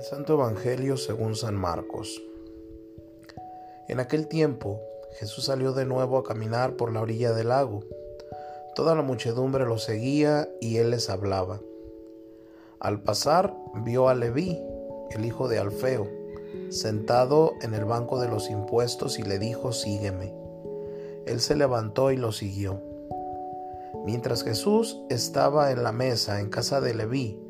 El Santo Evangelio según San Marcos. En aquel tiempo Jesús salió de nuevo a caminar por la orilla del lago. Toda la muchedumbre lo seguía y él les hablaba. Al pasar vio a Leví, el hijo de Alfeo, sentado en el banco de los impuestos y le dijo, sígueme. Él se levantó y lo siguió. Mientras Jesús estaba en la mesa en casa de Leví,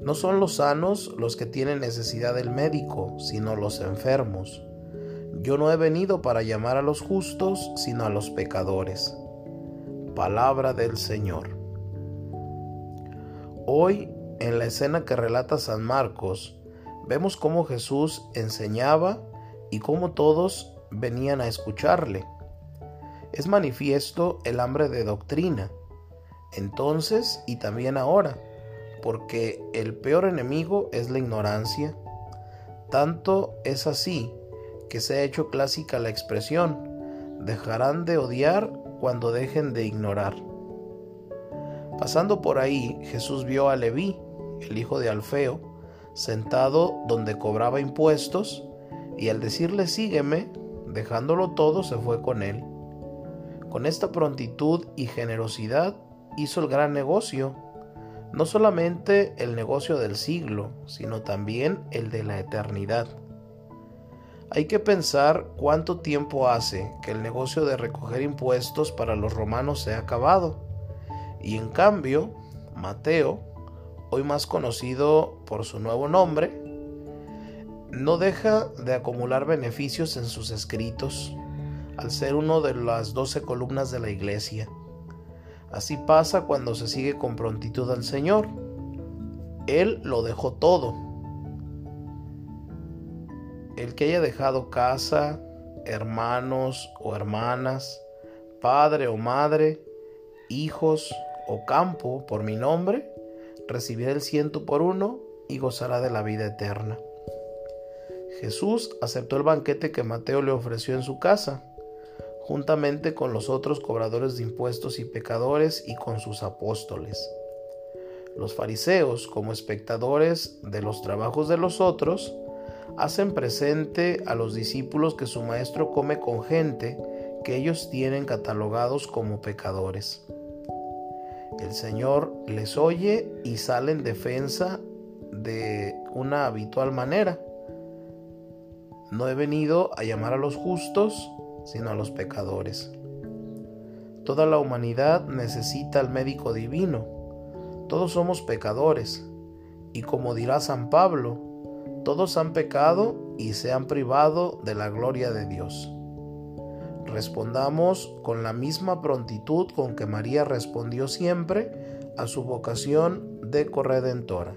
no son los sanos los que tienen necesidad del médico, sino los enfermos. Yo no he venido para llamar a los justos, sino a los pecadores. Palabra del Señor. Hoy, en la escena que relata San Marcos, vemos cómo Jesús enseñaba y cómo todos venían a escucharle. Es manifiesto el hambre de doctrina, entonces y también ahora porque el peor enemigo es la ignorancia. Tanto es así que se ha hecho clásica la expresión, dejarán de odiar cuando dejen de ignorar. Pasando por ahí, Jesús vio a Leví, el hijo de Alfeo, sentado donde cobraba impuestos, y al decirle sígueme, dejándolo todo, se fue con él. Con esta prontitud y generosidad hizo el gran negocio no solamente el negocio del siglo, sino también el de la eternidad. Hay que pensar cuánto tiempo hace que el negocio de recoger impuestos para los romanos se ha acabado. Y en cambio, Mateo, hoy más conocido por su nuevo nombre, no deja de acumular beneficios en sus escritos, al ser uno de las doce columnas de la iglesia. Así pasa cuando se sigue con prontitud al Señor. Él lo dejó todo. El que haya dejado casa, hermanos o hermanas, padre o madre, hijos o campo por mi nombre, recibirá el ciento por uno y gozará de la vida eterna. Jesús aceptó el banquete que Mateo le ofreció en su casa juntamente con los otros cobradores de impuestos y pecadores y con sus apóstoles. Los fariseos, como espectadores de los trabajos de los otros, hacen presente a los discípulos que su maestro come con gente que ellos tienen catalogados como pecadores. El Señor les oye y sale en defensa de una habitual manera. No he venido a llamar a los justos, sino a los pecadores. Toda la humanidad necesita al médico divino. Todos somos pecadores. Y como dirá San Pablo, todos han pecado y se han privado de la gloria de Dios. Respondamos con la misma prontitud con que María respondió siempre a su vocación de corredentora.